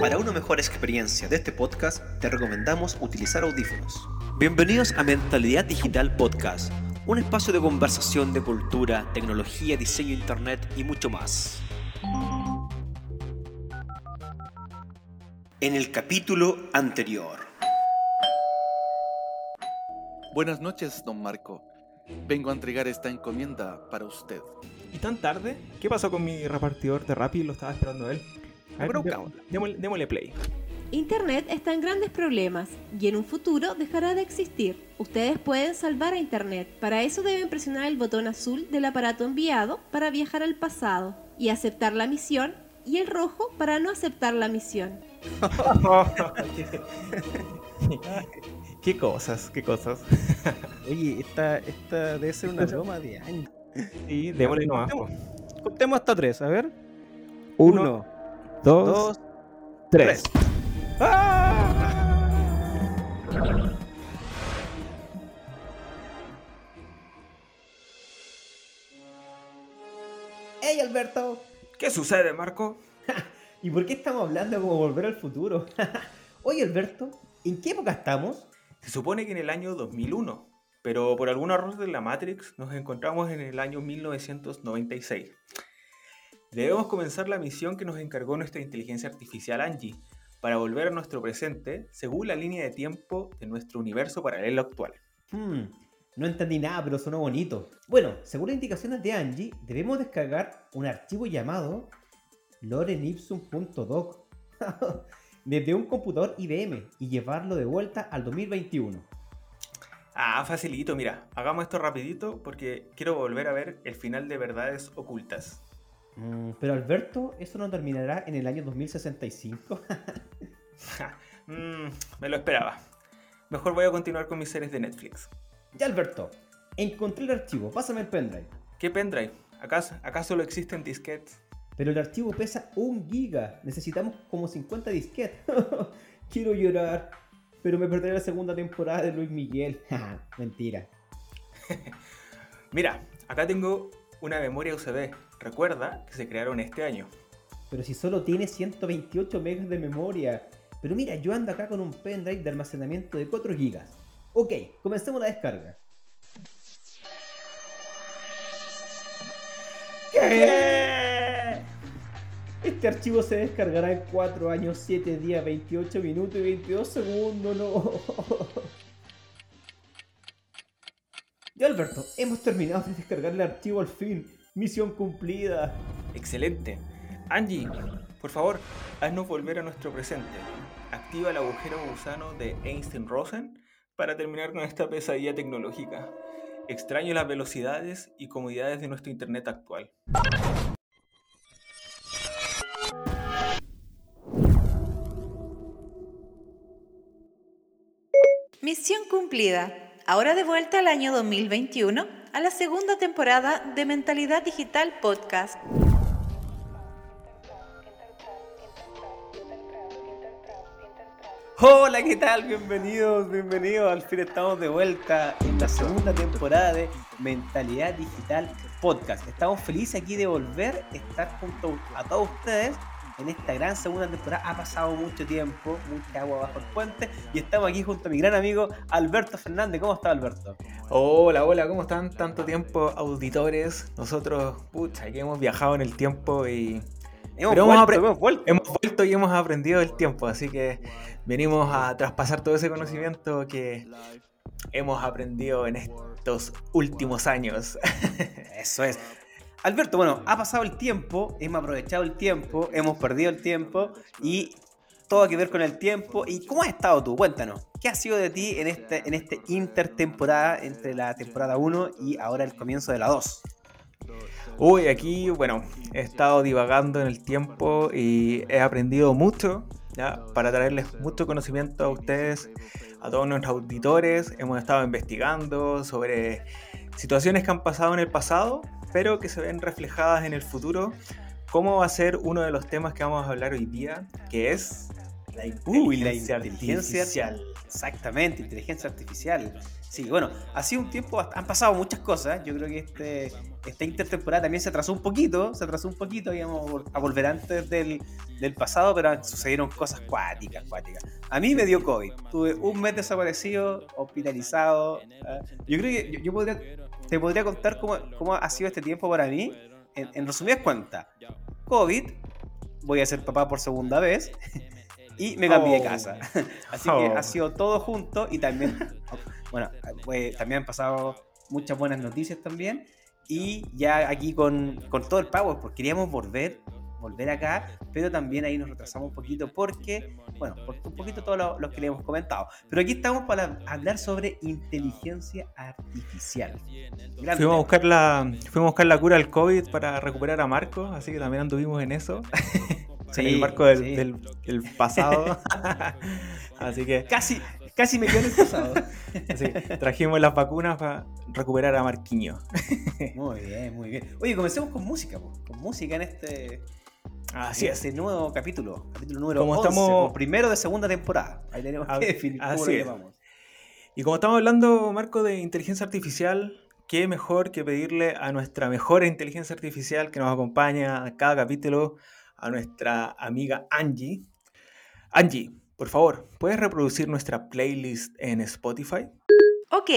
Para una mejor experiencia de este podcast, te recomendamos utilizar audífonos. Bienvenidos a Mentalidad Digital Podcast, un espacio de conversación de cultura, tecnología, diseño, internet y mucho más. En el capítulo anterior. Buenas noches, don Marco. Vengo a entregar esta encomienda para usted. ¿Y tan tarde? ¿Qué pasó con mi repartidor de Rappi? Lo estaba esperando él. A ver, démosle, démosle play. Internet está en grandes problemas y en un futuro dejará de existir. Ustedes pueden salvar a Internet. Para eso deben presionar el botón azul del aparato enviado para viajar al pasado y aceptar la misión y el rojo para no aceptar la misión. qué cosas, qué cosas. Oye, esta, esta debe ser una broma de años. Y démosle nomás. po. Contemos hasta tres, a ver. Uno, Uno, dos, dos, tres. ¡Hey, Alberto! ¿Qué sucede, Marco? ¿Y por qué estamos hablando como volver al futuro? Oye, Alberto, ¿en qué época estamos? Se supone que en el año 2001, pero por algún error de la Matrix nos encontramos en el año 1996. Debemos comenzar la misión que nos encargó nuestra inteligencia artificial Angie para volver a nuestro presente según la línea de tiempo de nuestro universo paralelo actual. Hmm, no entendí nada, pero sonó bonito. Bueno, según las indicaciones de Angie, debemos descargar un archivo llamado lorenipsum.doc desde un computador IBM y llevarlo de vuelta al 2021. Ah, facilito, mira, hagamos esto rapidito porque quiero volver a ver el final de Verdades Ocultas. Mm, pero Alberto, ¿eso no terminará en el año 2065? Ja, mm, me lo esperaba. Mejor voy a continuar con mis series de Netflix. ya, Alberto, encontré el archivo, pásame el pendrive. ¿Qué pendrive? ¿Acaso, ¿Acaso solo existen disquetes? Pero el archivo pesa un giga. Necesitamos como 50 disquetes. Quiero llorar. Pero me perderé la segunda temporada de Luis Miguel. Mentira. Mira, acá tengo una memoria USB. Recuerda que se crearon este año. Pero si solo tiene 128 megas de memoria. Pero mira, yo ando acá con un pendrive de almacenamiento de 4 gigas. Ok, comencemos la descarga. ¿Qué? Este archivo se descargará en 4 años, 7 días, 28 minutos y 22 segundos, no. Ya Alberto, hemos terminado de descargar el archivo al fin. Misión cumplida. Excelente. Angie, por favor, haznos volver a nuestro presente. Activa el agujero gusano de Einstein-Rosen para terminar con esta pesadilla tecnológica. Extraño las velocidades y comodidades de nuestro Internet actual. Cumplida. Ahora de vuelta al año 2021, a la segunda temporada de Mentalidad Digital Podcast. Hola, ¿qué tal? Bienvenidos, bienvenidos. Al fin estamos de vuelta en la segunda temporada de Mentalidad Digital Podcast. Estamos felices aquí de volver estar junto a todos ustedes en esta gran segunda temporada. Ha pasado mucho tiempo, mucha agua bajo el puente y estamos aquí junto a mi gran amigo Alberto Fernández. ¿Cómo está Alberto? Hola, hola, ¿cómo están? Tanto tiempo, auditores. Nosotros, pucha, que hemos viajado en el tiempo y Hemos Pero vuelto, hemos apre- hemos vuelto. hemos vuelto y hemos aprendido el tiempo, así que venimos a traspasar todo ese conocimiento que hemos aprendido en estos últimos años. Eso es. Alberto, bueno, ha pasado el tiempo, hemos aprovechado el tiempo, hemos perdido el tiempo y todo que ver con el tiempo. ¿Y cómo has estado tú? Cuéntanos, ¿qué ha sido de ti en este, en este intertemporada entre la temporada 1 y ahora el comienzo de la 2? Uy, aquí, bueno, he estado divagando en el tiempo y he aprendido mucho, ¿ya? Para traerles mucho conocimiento a ustedes, a todos nuestros auditores. Hemos estado investigando sobre situaciones que han pasado en el pasado, pero que se ven reflejadas en el futuro. ¿Cómo va a ser uno de los temas que vamos a hablar hoy día? Que es la Uy, la inteligencia inteligencia artificial. Exactamente, inteligencia artificial. Sí, bueno, ha sido un tiempo, han pasado muchas cosas. Yo creo que este, esta intertemporada también se atrasó un poquito, se atrasó un poquito, íbamos a volver antes del, del pasado, pero sucedieron cosas cuáticas, cuáticas. A mí me dio COVID, tuve un mes desaparecido, hospitalizado. ¿ah? Yo creo que yo, yo podría, te podría contar cómo, cómo ha sido este tiempo para mí, en, en resumidas cuentas. COVID, voy a ser papá por segunda vez. Y me cambié de Oh. casa. Así que Oh. ha sido todo junto y también bueno, pues, también han pasado muchas buenas noticias también. Y ya aquí con, con todo el power, porque queríamos volver, volver acá, pero también ahí nos retrasamos un poquito porque, bueno, por un poquito todo lo, lo que le hemos comentado. Pero aquí estamos para hablar sobre inteligencia artificial. Gran Fuimos a, buscar la, fuimos a buscar la cura al COVID para recuperar a Marco, así que también anduvimos en eso. en el Sí, marco del, sí. del- del pasado. así que Casi, casi me quedo en el pasado. sí, trajimos las vacunas para recuperar a Marquiño. Muy bien, muy bien. Oye, comencemos con música, po, con música en este, Así es. este nuevo capítulo, capítulo número Como 11, estamos- como primero de segunda temporada. Ahí tenemos Ah, que definir cómo así lo llamamos. Y como estamos hablando, Marco, de inteligencia artificial, qué mejor que pedirle a nuestra mejor inteligencia artificial que nos acompaña a cada capítulo, a nuestra amiga Angie. Angie, por favor, ¿puedes reproducir nuestra playlist en Spotify? Ok,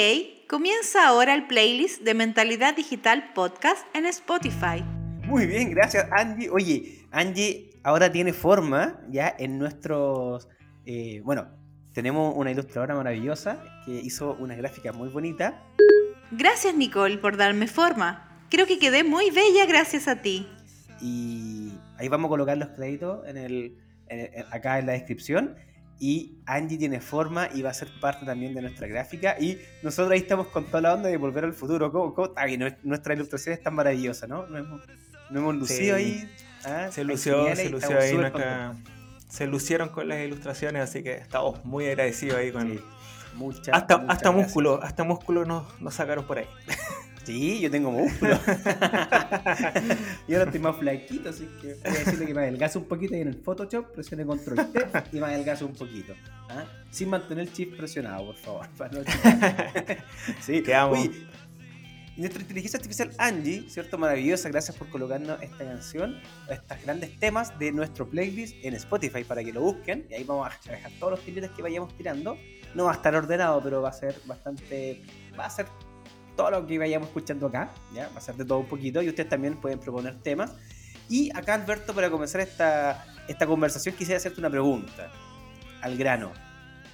comienza ahora el playlist de Mentalidad Digital Podcast en Spotify. Muy bien, gracias Angie. Oye, Angie ahora tiene forma ya en nuestros... eh, bueno, tenemos una ilustradora maravillosa que hizo una gráfica muy bonita. Gracias Nicole por darme forma. Creo que quedé muy bella gracias a ti. Y ahí vamos a colocar los créditos en el, en- en- acá en la descripción. Y Angie tiene forma y va a ser parte también de nuestra gráfica. Y nosotros ahí estamos con toda la onda de volver al futuro. ¿Cómo, cómo bien? Nuestra- Nuestra ilustración es tan maravillosa, ¿no? Nos hemos, nos hemos lucido Sí. ahí. ¿ah? Se lució, se lució ahí nuestra... Se lucieron con las ilustraciones, así que estamos muy agradecidos ahí con... Sí. Muchas, Hasta, muchas hasta gracias. músculo, hasta músculo nos, nos sacaron por ahí. Sí, yo tengo músculo. y ahora estoy más flaquito, así que voy a decirle que me adelgace un poquito y en el Photoshop presione control T y me adelgace un poquito. ¿ah? Sin mantener el chip presionado, por favor. para no sí, Quedamos. Oye, y nuestra inteligencia artificial Angie, ¿cierto? Maravillosa, gracias por colocarnos esta canción, estos grandes temas de nuestro playlist en Spotify para que lo busquen. Y ahí vamos a dejar todos los tiritos que vayamos tirando. No va a estar ordenado, pero va a ser bastante. Va a ser todo lo que vayamos escuchando acá, ¿ya? Va a ser de todo un poquito y ustedes también pueden proponer temas. Y acá, Alberto, para comenzar esta, esta conversación, quisiera hacerte una pregunta al grano.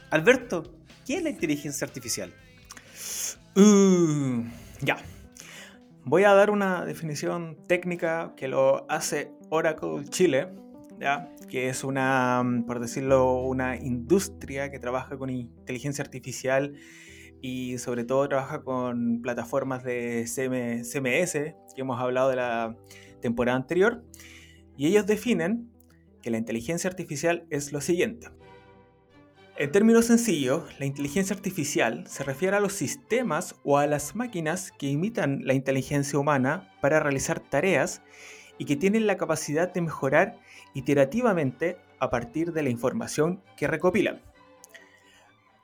Alberto, ¿qué es la inteligencia artificial? Uh, ya. Voy a dar una definición técnica que lo hace Oracle Chile, ¿ya? que es una, mm, por decirlo, una industria que trabaja con inteligencia artificial y sobre todo trabaja con plataformas de CM CMS, que hemos hablado de la temporada anterior, y ellos definen que la inteligencia artificial es lo siguiente. En términos sencillos, la inteligencia artificial se refiere a los sistemas o a las máquinas que imitan la inteligencia humana para realizar tareas y que tienen la capacidad de mejorar iterativamente a partir de la información que recopilan.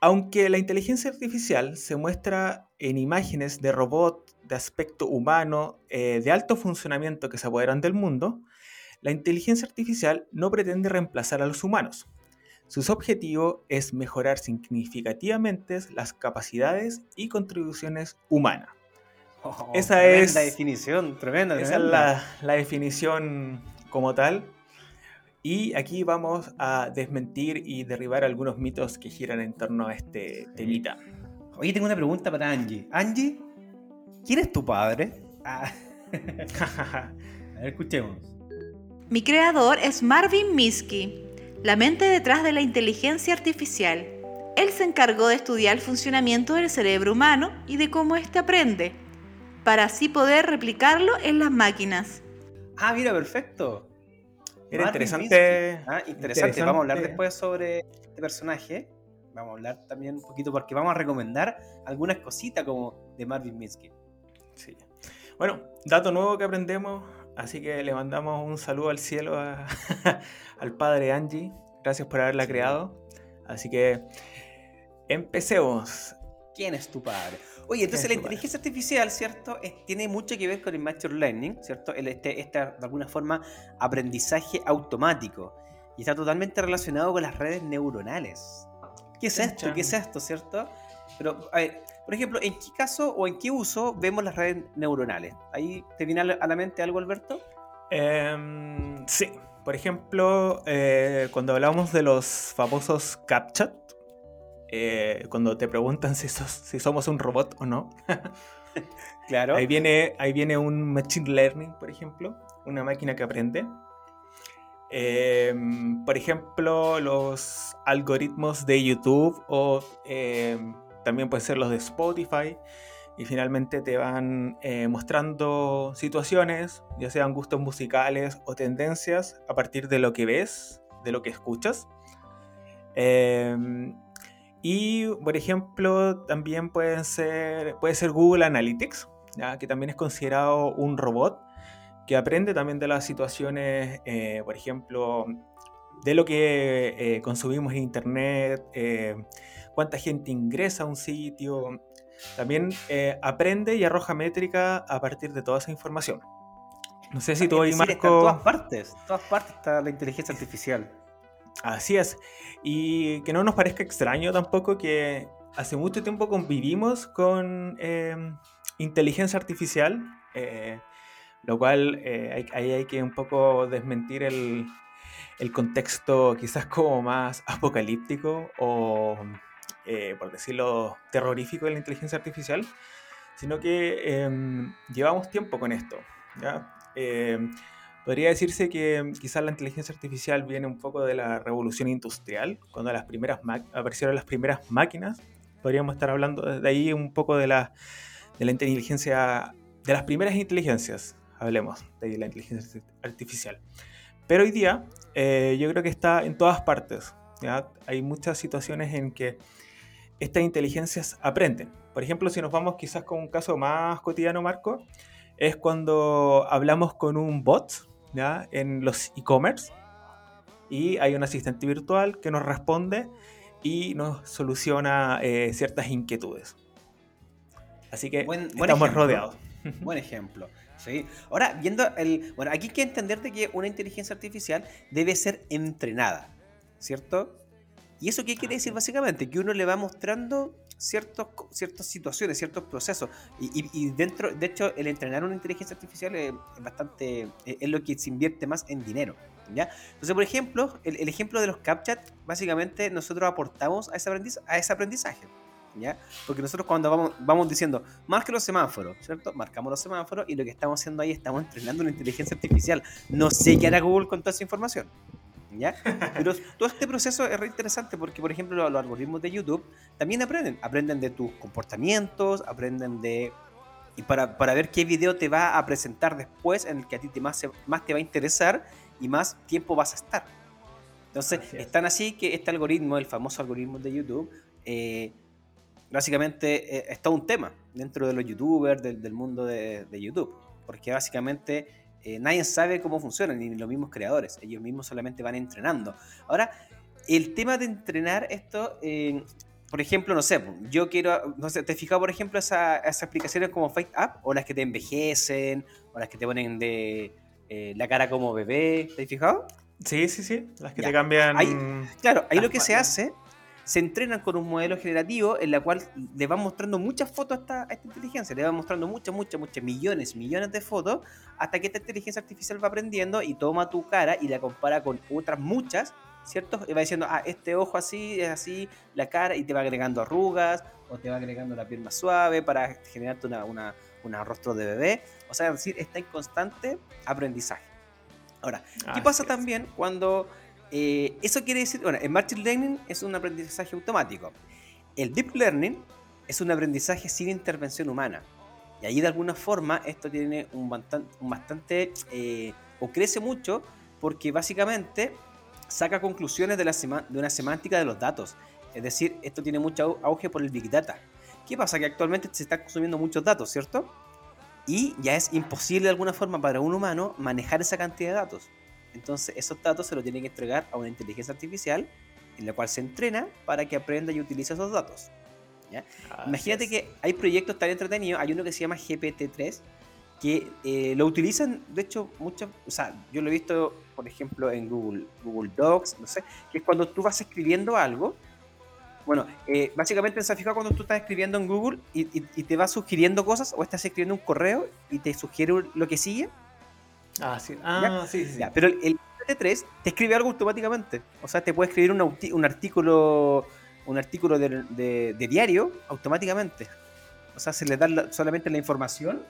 Aunque la inteligencia artificial se muestra en imágenes de robots de aspecto humano eh, de alto funcionamiento que se apoderan del mundo, la inteligencia artificial no pretende reemplazar a los humanos. Su objetivo es mejorar significativamente las capacidades y contribuciones humanas. Oh, Esa tremenda es- definición, tremenda, Esa es tremenda. la, la definición como tal. Y aquí vamos a desmentir y derribar algunos mitos que giran en torno a este temita. Oye, tengo una pregunta para Angie. Angie, ¿quién es tu padre? Ah. A ver, escuchemos. Mi creador es Marvin Minsky, la mente detrás de la inteligencia artificial. Él se encargó de estudiar el funcionamiento del cerebro humano y de cómo éste aprende, para así poder replicarlo en las máquinas. Ah, mira, perfecto. Era interesante. Ah, interesante. Vamos a hablar interesante. después sobre este personaje. Vamos a hablar también un poquito porque vamos a recomendar algunas cositas como de Marvin Minsky. Sí. Bueno, dato nuevo que aprendemos, así que le mandamos un saludo al cielo a- al padre Angie. Gracias por haberla Sí. creado. Así que empecemos. ¿Quién es tu padre? Oye, entonces la inteligencia artificial, ¿cierto? tiene mucho que ver con el machine learning, ¿cierto? El, este, de alguna forma, aprendizaje automático. Y está totalmente relacionado con las redes neuronales. ¿Qué es esto? ¿Qué es esto, cierto? Pero, a ver, por ejemplo, ¿en qué caso o en qué uso vemos las redes neuronales? ¿Ahí te viene a la mente algo, Alberto? Em, sí. Por ejemplo, eh, cuando hablamos de los famosos CAPTCHA, eh, cuando te preguntan si, si somos un robot o no. claro. Ahí viene, ahí viene un Machine Learning, por ejemplo, una máquina que aprende. Em, por ejemplo, los algoritmos de YouTube o em, también pueden ser los de Spotify. Y finalmente te van eh, mostrando situaciones, ya sean gustos musicales o tendencias, a partir de lo que ves, de lo que escuchas. Em, y, por ejemplo, también pueden ser, puede ser Google Analytics, ¿ya? que también es considerado un robot que aprende también de las situaciones, eh, por ejemplo, de lo que eh, consumimos en Internet, cuánta gente ingresa a un sitio. También aprende y arroja métrica a partir de toda esa información. No sé si tú hoy, Marco... en todas partes, en todas partes está la inteligencia artificial. Así es. Y que no nos parezca extraño tampoco que hace mucho tiempo convivimos con em, inteligencia artificial, eh, lo cual eh, ahí hay, que un poco desmentir el, contexto quizás como más apocalíptico o, eh, por decirlo, terrorífico de la inteligencia artificial, sino que em, llevamos tiempo con esto. ¿ya? Em, Podría decirse que quizás la inteligencia artificial viene un poco de la revolución industrial, cuando las primeras aparecieron las primeras máquinas. Podríamos estar hablando de ahí un poco de la, de la inteligencia, de las primeras inteligencias, hablemos de la inteligencia artificial. Pero hoy día eh, yo creo que está en todas partes. Hay muchas situaciones en que estas inteligencias aprenden. Por ejemplo, si nos vamos quizás con un caso más cotidiano, Marco, es cuando hablamos con un bot, ¿ya? en los e-commerce y hay un asistente virtual que nos responde y nos soluciona eh, ciertas inquietudes. Así que estamos rodeados. Buen ejemplo. Sí. Ahora, viendo el. Bueno, aquí hay que entender que una inteligencia artificial debe ser entrenada, ¿cierto? ¿Y eso qué quiere decir básicamente? Que uno le va mostrando ciertos, ciertas situaciones, ciertos procesos. Y, dentro, de hecho, el entrenar una inteligencia artificial es, bastante, es, lo que se invierte más en dinero. ¿ya? Entonces, por ejemplo, el, ejemplo de los CAPTCHA, básicamente nosotros aportamos a ese, aprendizaje, a ese aprendizaje. ¿Ya? Porque nosotros cuando vamos, vamos diciendo, marque los semáforos, ¿cierto? Marcamos los semáforos y lo que estamos haciendo ahí estamos entrenando una inteligencia artificial. No sé qué hará Google con toda esa información. ¿Ya? Pero todo este proceso es re interesante porque, por ejemplo, los, algoritmos de YouTube también aprenden. Aprenden de tus comportamientos, aprenden de... Y para, para, ver qué video te va a presentar después en el que a ti te más, más te va a interesar y más tiempo vas a estar. Entonces, están así que este algoritmo, el famoso algoritmo de YouTube, eh, básicamente eh, está un tema dentro de los youtubers, del, del mundo de, de YouTube. Porque básicamente eh, nadie sabe cómo funcionan, ni los mismos creadores. Ellos mismos solamente van entrenando. Ahora, el tema de entrenar esto, eh, por ejemplo, no sé, yo quiero, no sé, ¿te has fijado, por ejemplo, esas aplicaciones como Fight Up? O las que te envejecen, o las que te ponen de eh, la cara como bebé, ¿te has fijado? Sí, sí, sí, las que te cambian. claro, ahí lo que se hace se entrenan con un modelo generativo en la cual le van mostrando muchas fotos a esta, esta inteligencia, le van mostrando muchas, muchas, muchas, millones, millones de fotos, hasta que esta inteligencia artificial va aprendiendo y toma tu cara y la compara con otras muchas, ¿cierto? Y va diciendo, ah, este ojo así, es así, la cara, y te va agregando arrugas, o te va agregando la piel más suave para generarte una, una, rostro de bebé. O sea, es decir, está en constante aprendizaje. Ahora, ¿qué pasa también cuando eh, eso quiere decir, bueno, el Machine Learning es un aprendizaje automático. El Deep Learning es un aprendizaje sin intervención humana. Y ahí de alguna forma esto tiene un bastante, eh, o crece mucho porque básicamente saca conclusiones de, la de una semántica de los datos. Es decir, esto tiene mucho auge por el Big Data. ¿Qué pasa? Que actualmente se están consumiendo muchos datos, ¿cierto? Y ya es imposible de alguna forma para un humano manejar esa cantidad de datos. Entonces esos datos se los tienen que entregar a una inteligencia artificial en la cual se entrena para que aprenda y utilice esos datos. ¿ya? Así Imagínate es. que hay proyectos tan entretenidos, hay uno que se llama GPT-3, que eh, lo utilizan, de hecho, muchas, o sea, yo lo he visto, por ejemplo, en Google, Google Docs, no sé, que es cuando tú vas escribiendo algo, bueno, eh, básicamente se ha fijado cuando tú estás escribiendo en Google y, y- y te va sugiriendo cosas, o estás escribiendo un correo y te sugiere lo que sigue, Ah, sí, ah, sí, sí. ya, pero el, el GPT-3 te escribe algo automáticamente. O sea, te puede escribir un, un artículo un artículo de, de- de diario automáticamente. O sea, se le da la- solamente la información,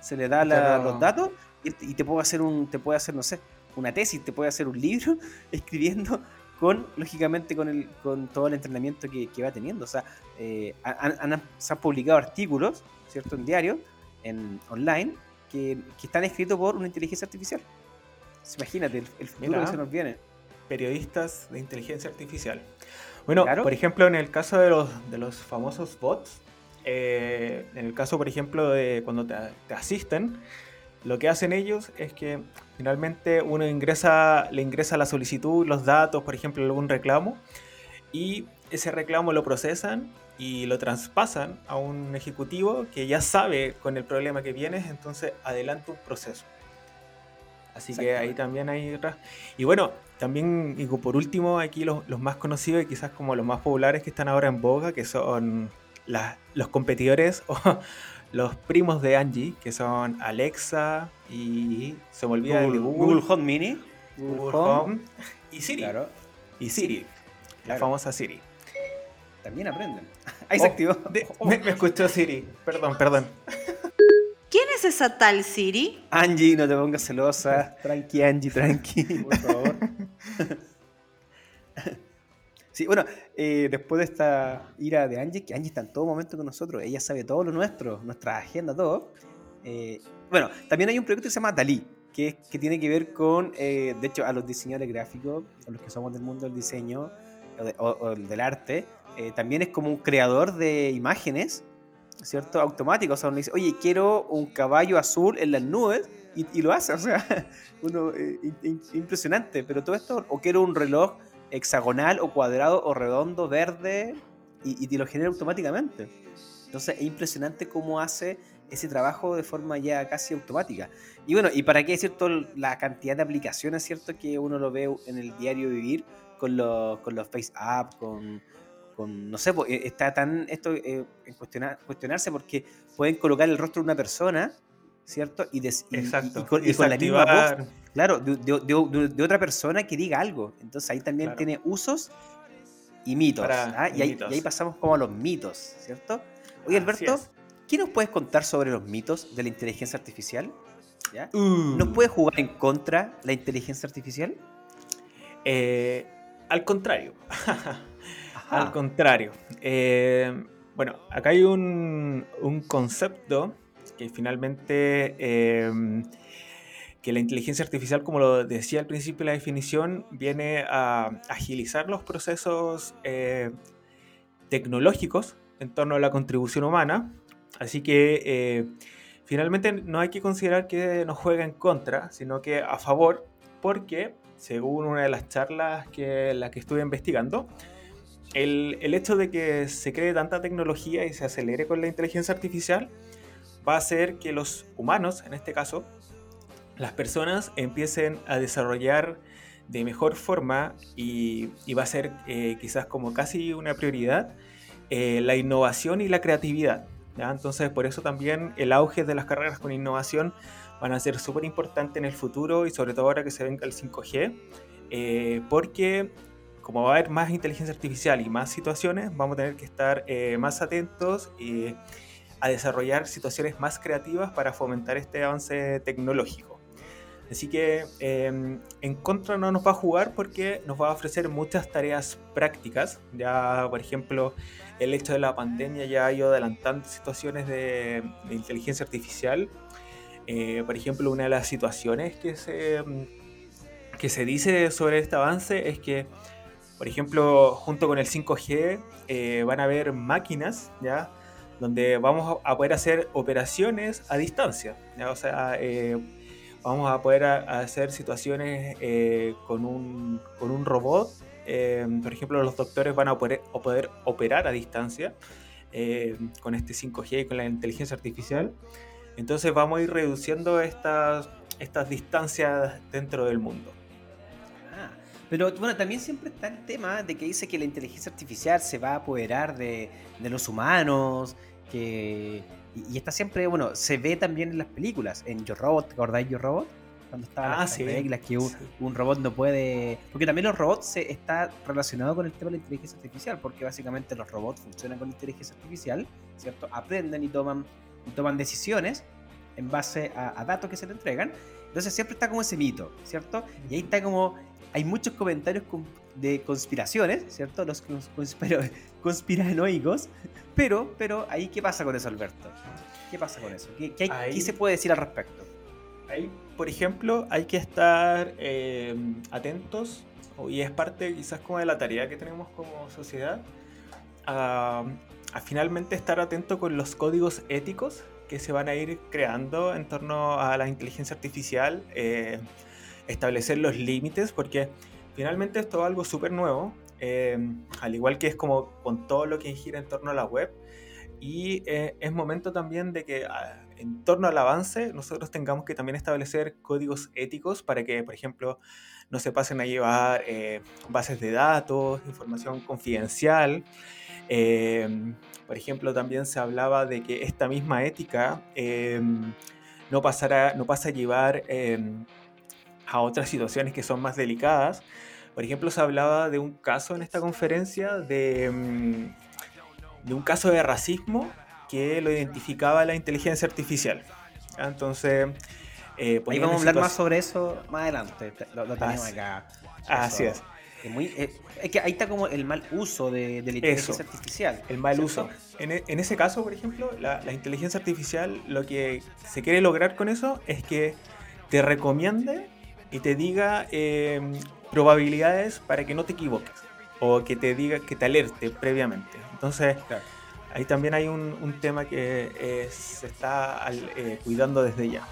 se le da la- los datos y, y te puede hacer un te puede hacer no sé, una tesis, te puede hacer un libro escribiendo con lógicamente con el con todo el entrenamiento que, que va teniendo. O sea, eh, han, han- se han publicado artículos, ¿cierto? En diario, en online, que, que están escritos por una inteligencia artificial. Entonces, Imagínate el, el futuro Mira. que se nos viene. periodistas de inteligencia artificial. Bueno, Claro. por ejemplo, en el caso de los, de los famosos bots, eh, en el caso, por ejemplo, de cuando te, te asisten, lo que hacen ellos es que finalmente uno ingresa, le ingresa la solicitud, los datos, por ejemplo, algún reclamo, y ese reclamo lo procesan y lo traspasan a un ejecutivo que ya sabe con el problema que vienes, entonces adelanta un proceso. Así que ahí también hay... Y bueno, también, y por último, aquí los, los más conocidos y quizás como los más populares que están ahora en boga, que son las- los competidores o los primos de Angie, que son Alexa y se me olvida el Google, Home Mini, Google Home y Siri. Claro, Y Siri, la Claro. famosa Siri. También aprenden. Ahí se Oh, activó. de- Oh, me, me escuchó Siri, perdón, perdón. ¿Quién es esa tal Siri? Angie, no te pongas celosa. Tranqui, Angie, tranqui, por favor. Sí, bueno, eh, después de esta ira de Angie, que Angie está en todo momento con nosotros, ella sabe todo lo nuestro, nuestra agenda, todo. eh, bueno, también hay un proyecto que se llama Dalí, que, es- que tiene que ver con, eh, de hecho, a los diseñadores gráficos, a los que somos del mundo del diseño o, de- o- o del arte, eh, también es como un creador de imágenes, ¿cierto? Automático, o sea, uno dice, oye, quiero un caballo azul en las nubes, y, lo hace, o sea, uno, eh, impresionante, pero todo esto, o quiero un reloj hexagonal o cuadrado o redondo, verde, y, y te lo genera automáticamente. Entonces es impresionante cómo hace ese trabajo de forma ya casi automática. Y bueno, y para qué decir toda la cantidad de aplicaciones, ¿cierto? Que uno lo ve en el diario vivir con los, con los Face App, con, con, no sé, eh, está tan esto eh, en cuestionar, cuestionarse porque pueden colocar el rostro de una persona, ¿cierto? Y, des- y- y- Exacto. y con, y con la misma voz Claro, de, de- de- de otra persona que diga algo. Entonces ahí también Claro. tiene usos y mitos. ¿ah? y Y, ahí, mitos. y ahí pasamos como a los mitos, ¿cierto? Oye, Alberto. ¿qué nos puedes contar sobre los mitos de la inteligencia artificial? ¿Ya? Uh. ¿Nos puede jugar en contra la inteligencia artificial? Eh, al contrario. Ajá. Al contrario. Eh, bueno, acá hay un, un concepto que finalmente eh, que la inteligencia artificial, como lo decía al principio de la definición, viene a agilizar los procesos eh, tecnológicos en torno a la contribución humana. Así que eh, finalmente no hay que considerar que nos juega en contra, sino que a favor, porque según una de las charlas que la que estuve investigando, el, hecho de que se cree tanta tecnología y se acelere con la inteligencia artificial va a hacer que los humanos, en este caso, las personas empiecen a desarrollar de mejor forma y, va a ser eh, quizás como casi una prioridad eh, la innovación y la creatividad. Entonces por eso también el auge de las carreras con innovación van a ser súper importantes en el futuro y sobre todo ahora que se venga el 5G, eh, porque como va a haber más inteligencia artificial y más situaciones, vamos a tener que estar eh, más atentos y a desarrollar situaciones más creativas para fomentar este avance tecnológico. Así que eh, en contra no nos va a jugar porque nos va a ofrecer muchas tareas prácticas. Ya, por ejemplo, el hecho de la pandemia ya ha ido adelantando situaciones de, de inteligencia artificial. Eh, por ejemplo, una de las situaciones que se, que se dice sobre este avance es que, por ejemplo, junto con el 5G eh, van a haber máquinas, ¿ya? donde vamos a poder hacer operaciones a distancia. ¿ya? O sea, eh, vamos a poder a, hacer situaciones eh, con, un, con un robot. Eh, por ejemplo, los doctores van a poder, a poder operar a distancia. eh, con este 5G y con la inteligencia artificial. Entonces vamos a ir reduciendo estas, estas distancias dentro del mundo. Pero bueno, también siempre está el tema de que dice que la inteligencia artificial se va a apoderar de, de los humanos, que... Y, y está siempre, bueno, se ve también en las películas, en Yo Robot, ¿te acordáis Yo Robot? Cuando estaban Ah, las sí. reglas que un, Sí. un robot no puede... Porque también los robots se, está relacionado con el tema de la inteligencia artificial, porque básicamente los robots funcionan con inteligencia artificial, ¿cierto? Aprenden y toman, y toman decisiones en base a, a datos que se le entregan. Entonces siempre está como ese mito, ¿cierto? Y ahí está como... Hay muchos comentarios de conspiraciones, ¿cierto? Los conspiro- conspiranoicos. Pero, pero ahí, ¿qué pasa con eso, Alberto? ¿Qué pasa con eso? ¿Qué, qué hay- Ahí- qué se puede decir al respecto? Ahí, por ejemplo, hay que estar eh, atentos, y es parte quizás como de la tarea que tenemos como sociedad, a, a finalmente estar atento con los códigos éticos que se van a ir creando en torno a la inteligencia artificial, eh, establecer los límites, porque finalmente esto es algo súper nuevo, eh, al igual que es como con todo lo que gira en torno a la web, y eh, es momento también de que ah, en torno al avance nosotros tengamos que también establecer códigos éticos para que, por ejemplo, no se pasen a llevar eh, bases de datos, información confidencial. Por ejemplo, también se hablaba de que esta misma ética no, pasará, no pasa a llevar a otras situaciones que son más delicadas. Por ejemplo, se hablaba de un caso en esta conferencia de, mm, de un caso de racismo que lo identificaba la inteligencia artificial. ¿ya? Entonces, eh, Ahí vamos a hablar más sobre eso más adelante. Te- Lo, lo tenemos Así- acá. Así Eso. es. Es, muy, eh, es que ahí está como el mal uso de, de la inteligencia Eso. artificial. El mal ¿cierto? uso. En, e- en ese caso, por ejemplo, la, la inteligencia artificial lo que se quiere lograr con eso es que te recomiende y te diga eh, probabilidades para que no te equivoques o que te diga que te alerte previamente. Entonces, Claro. ahí también hay un, un tema que eh, se está al- eh, cuidando desde ya.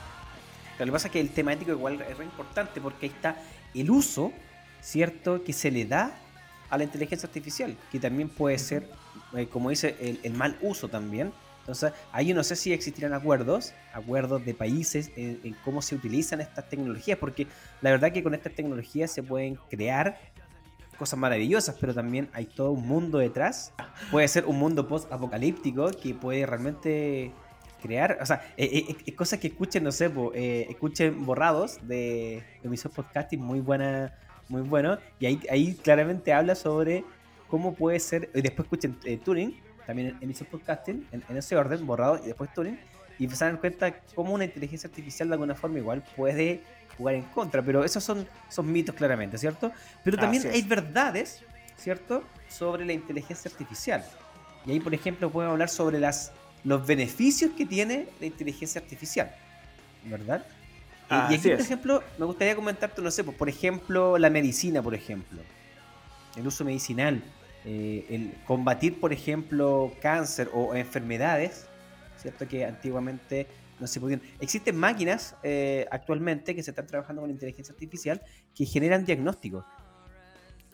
Lo que pasa es que el tema ético igual es re importante porque ahí está el uso, ¿cierto?, que se le da a la inteligencia artificial, que también puede ser, eh, como dice, el, el mal uso también. Entonces, ahí yo no sé si existirán acuerdos, acuerdos de países en, cómo se utilizan estas tecnologías, porque la verdad que con estas tecnologías se pueden crear cosas maravillosas, pero también hay todo un mundo detrás. Puede ser un mundo post-apocalíptico que puede realmente crear, o sea, eh, eh, eh, cosas que escuchen, no sé, po, eh, escuchen borrados de emisor podcasting muy buena, muy bueno, y ahí, ahí claramente habla sobre cómo puede ser, y después escuchen eh, Turing, también en emisor podcasting, en, en ese orden, borrados y después Turing, y se dan cuenta cómo una inteligencia artificial de alguna forma igual puede jugar en contra, pero esos son, son mitos claramente, ¿cierto? Pero también hay verdades, ¿cierto? Sobre la inteligencia artificial. Y ahí, por ejemplo, podemos hablar sobre las, los beneficios que tiene la inteligencia artificial, ¿verdad? Y- y aquí, por ejemplo, me gustaría comentarte, no sé, por ejemplo, la medicina, por ejemplo, el uso medicinal, eh, el combatir, por ejemplo, cáncer o enfermedades, ¿cierto? Que antiguamente no se podían. Existen máquinas eh, actualmente que se están trabajando con inteligencia artificial que generan diagnósticos.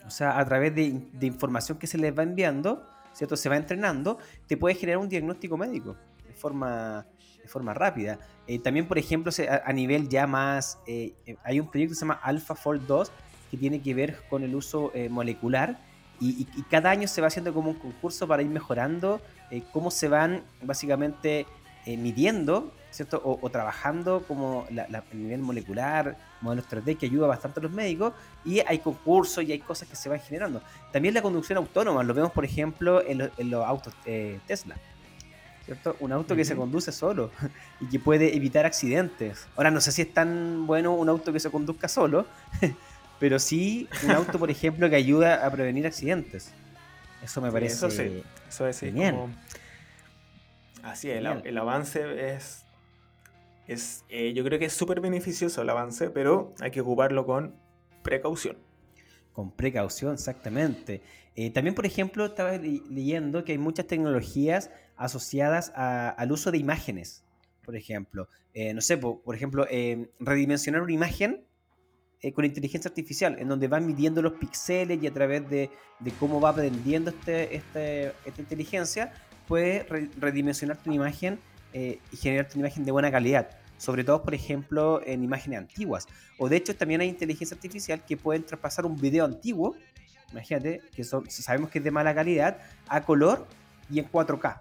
O sea, a través de, de información que se les va enviando, ¿cierto? Se va entrenando, te puede generar un diagnóstico médico de forma, de forma rápida. Eh, también, por ejemplo, se- a, a nivel ya más, eh, eh, hay un proyecto que se llama AlphaFold 2 que tiene que ver con el uso eh, molecular y, y- cada año se va haciendo como un concurso para ir mejorando eh, cómo se van básicamente eh, midiendo, ¿cierto? O, o trabajando como la- la- el nivel molecular, modelos 3D que ayuda bastante a los médicos y hay concursos y hay cosas que se van generando. También la conducción autónoma, lo vemos por ejemplo en, lo- en los autos eh, Tesla. ¿Cierto? Un auto que se conduce solo y que puede evitar accidentes. Ahora no sé si es tan bueno un auto que se conduzca solo, pero sí un auto, por ejemplo, que ayuda a prevenir accidentes. Eso me parece eso sí. Eso es sí, Genial. como- Así, el, Genial. el avance es. es eh, yo creo que es súper beneficioso el avance, pero hay que ocuparlo con precaución. Con precaución, exactamente. Eh, también, por ejemplo, estaba le- leyendo que hay muchas tecnologías asociadas a- al uso de imágenes. Por ejemplo, Eh, no sé, po- por, ejemplo, eh, redimensionar una imagen eh, con inteligencia artificial, en donde van midiendo los píxeles y a través de, cómo va aprendiendo este, este- esta inteligencia, puede re- redimensionar tu imagen eh, y generar una imagen de buena calidad. Sobre todo, por ejemplo, en imágenes antiguas. O de hecho, también hay inteligencia artificial que pueden traspasar un video antiguo, imagínate, que son, sabemos que es de mala calidad, a color y en 4K.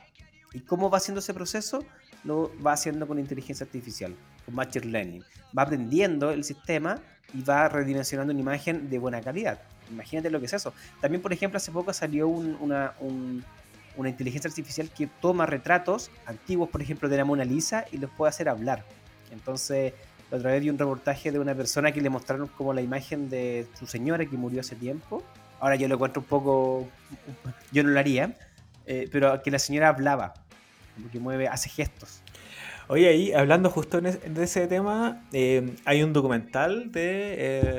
¿Y cómo va haciendo ese proceso? Lo va haciendo con inteligencia artificial, con Machine Learning. Va aprendiendo el sistema y va redimensionando una imagen de buena calidad. Imagínate lo que es eso. También, por ejemplo, hace poco salió un- una, un- una inteligencia artificial que toma retratos antiguos, por ejemplo, de la Mona Lisa y los puede hacer hablar. Entonces, otra vez vi un reportaje de una persona que le mostraron como la imagen de su señora que murió hace tiempo. Ahora yo lo encuentro un poco... Yo no lo haría, eh, pero que la señora hablaba, como que mueve, hace gestos. Oye, ahí hablando justo de ese tema, eh, hay un documental de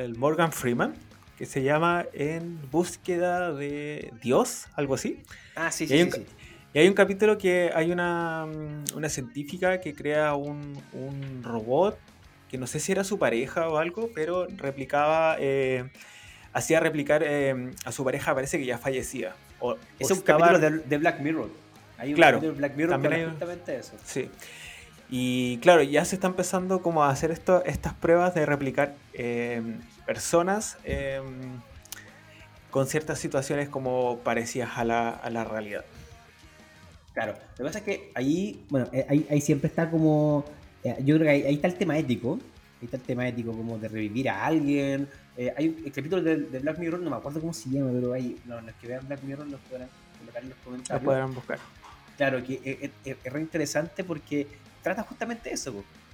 eh, Morgan Freeman que se llama En búsqueda de Dios, algo así. Ah, sí, Y sí, hay sí, un sí. Y hay un capítulo que hay una, mm, una científica que crea un, un robot que no sé si era su pareja o algo, pero replicaba, eh, hacía replicar a su pareja, parece que ya fallecía. O, Es o un estaba- capítulo de, de Black Mirror. Hay un Claro, de Black Mirror también hay un- justamente eso. Sí. Y claro, ya se está empezando como a hacer esto, estas pruebas de replicar eh, personas eh, con ciertas situaciones como parecidas a la, a la realidad. Claro, lo que pasa es que ahí, bueno, eh, ahí, ahí siempre está como, eh, yo creo que ahí, ahí está el tema ético, ahí está el tema ético como de revivir a alguien. Hay un el capítulo de, de Black Mirror, no me acuerdo cómo se llama, pero hay, no, los que vean Black Mirror los podrán colocar en los comentarios. podrán buscar. Claro, que es, es- es- es re interesante porque trata justamente eso,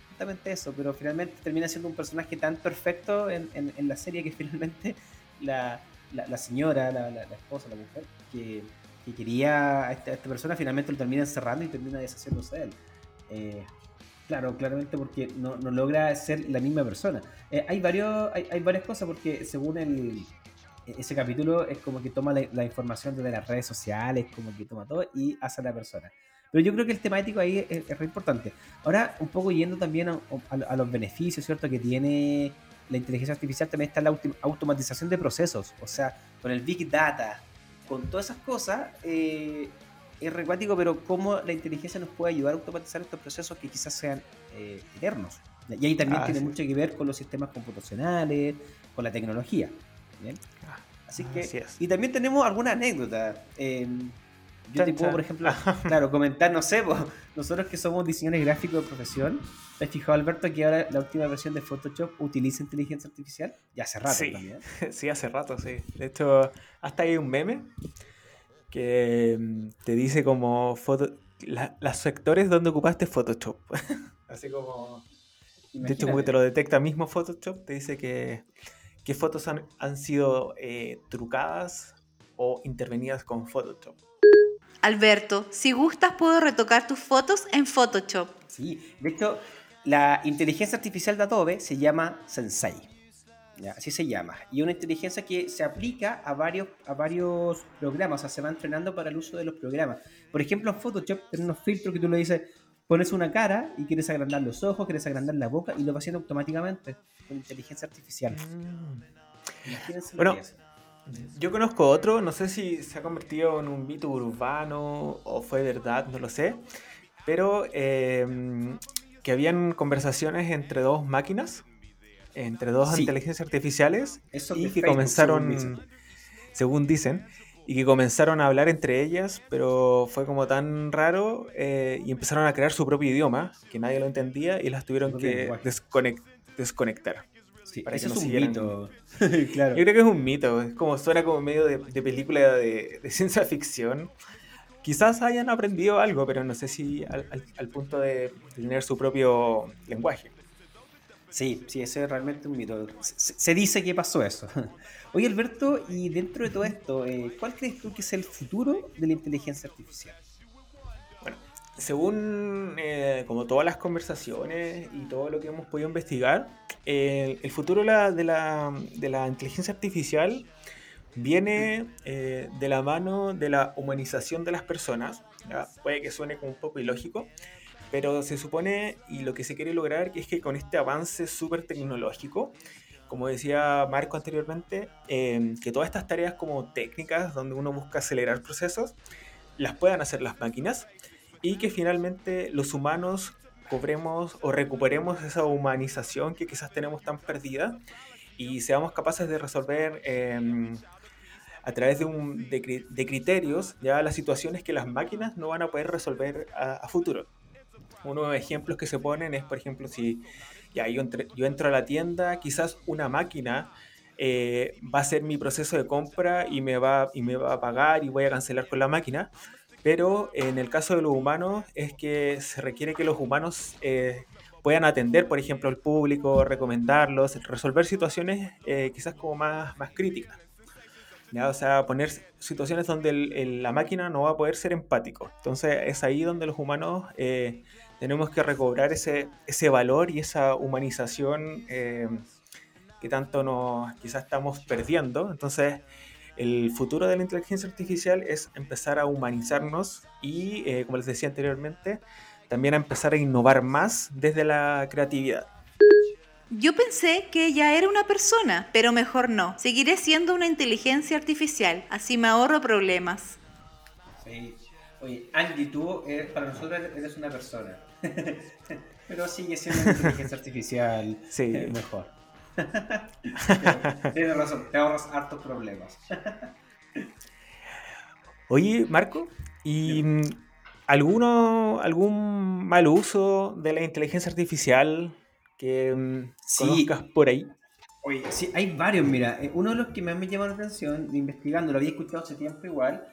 justamente eso, pero finalmente termina siendo un personaje tan perfecto en, en- la serie que finalmente la, la- señora, la, la- esposa, la mujer, que, que quería a esta, persona, finalmente lo termina encerrando y termina deshaciéndose de él. Eh, claro, claramente porque no, no logra ser la misma persona. Eh, hay, varios, hay, hay varias cosas porque según el, ese capítulo es como que toma la, la información desde las redes sociales, como que toma todo y hace a la persona. Pero yo creo que el tema ético ahí es, es re importante. Ahora, un poco yendo también a, a- a los beneficios, ¿cierto? Que tiene la inteligencia artificial, también está la automatización de procesos. O sea, con el Big Data, con todas esas cosas, eh, es recuático, pero cómo la inteligencia nos puede ayudar a automatizar estos procesos que quizás sean eh, eternos. Y ahí también Ah, tiene sí. mucho que ver con los sistemas computacionales, con la tecnología. ¿bien? Ah, Así que, así es. y también tenemos alguna anécdota. Eh, yo Chan, te puedo, chan. por ejemplo, claro, comentar, no sé, po, nosotros que somos diseñadores gráficos de profesión, ¿te has fijado, Alberto, que ahora la última versión de Photoshop utiliza inteligencia artificial? Ya hace rato Sí. también. Sí, hace rato, sí. De hecho, hasta hay un meme que mm, te dice como foto, la- los sectores donde ocupaste Photoshop. Así como... De hecho, como que te lo detecta mismo Photoshop, te dice que qué fotos han, han sido eh, trucadas o intervenidas con Photoshop. Alberto, si gustas puedo retocar tus fotos en Photoshop. Sí, de hecho, la inteligencia artificial de Adobe se llama Sensei. ¿ya? Así se llama. Y una inteligencia que se aplica a varios, a varios programas, o sea, se va entrenando para el uso de los programas. Por ejemplo, en Photoshop tiene unos filtros que tú le dices, pones una cara y quieres agrandar los ojos, quieres agrandar la boca y lo va haciendo automáticamente con inteligencia artificial. Lo Bueno. Yo conozco otro, no sé si se ha convertido en un mito urbano o fue verdad, no lo sé, pero eh, que habían conversaciones entre dos máquinas, entre dos Sí. inteligencias artificiales, Eso y que Facebook, comenzaron, según dicen. según dicen, y que comenzaron a hablar entre ellas, pero fue como tan raro eh, y empezaron a crear su propio idioma, que nadie lo entendía y las tuvieron propio que desconectar. Sí, para que es no un siguieran- mito. claro. Yo creo que es un mito, es como suena como medio de, de película de, de ciencia ficción. Quizás hayan aprendido algo, pero no sé si al, al- al punto de tener su propio lenguaje. Sí, sí, ese es realmente un mito. Se, se dice que pasó eso. Oye, Alberto, y dentro de todo esto, eh, ¿cuál crees tú que es el futuro de la inteligencia artificial? Según eh, como todas las conversaciones y todo lo que hemos podido investigar, eh, el futuro de la, de la- de la inteligencia artificial viene eh, de la mano de la humanización de las personas. ¿ya? Puede que suene como un poco ilógico, pero se supone y lo que se quiere lograr es que con este avance súper tecnológico, como decía Marco anteriormente, eh, que todas estas tareas como técnicas donde uno busca acelerar procesos, las puedan hacer las máquinas y que finalmente los humanos cobremos o recuperemos esa humanización que quizás tenemos tan perdida y seamos capaces de resolver em, a través de, un, de, criterios ya las situaciones que las máquinas no van a poder resolver a, futuro. Uno de los ejemplos que se ponen es, por ejemplo, si ya yo, yo entro a la tienda, quizás una máquina eh, va a ser mi proceso de compra y me, va, y me va a pagar y voy a cancelar con la máquina. Pero en el caso de los humanos es que se requiere que los humanos eh, puedan atender, por ejemplo, al público, recomendarlos, resolver situaciones eh, quizás como más, más críticas. ¿ya? O sea, poner situaciones donde la máquina no va a poder ser empático. Entonces es ahí donde los humanos eh, tenemos que recobrar ese, ese valor y esa humanización eh, que tanto nos quizás estamos perdiendo. Entonces el futuro de la inteligencia artificial es empezar a humanizarnos y, como les decía anteriormente, también a empezar a innovar más desde la creatividad. Yo pensé que ella era una persona, pero mejor no. Seguiré siendo una inteligencia artificial, así me ahorro problemas. Sí. Oye, Angie, tú para nosotros eres una persona. pero sigue siendo una inteligencia artificial sí. mejor. Tienes razón, te ahorras hartos problemas. Oye, Marco, ¿y alguno, algún mal uso de la inteligencia artificial que mm, sí. por ahí? Oye, sí, hay varios, mira. Eh, uno de los que más me llama la atención, investigando, lo había escuchado hace tiempo igual,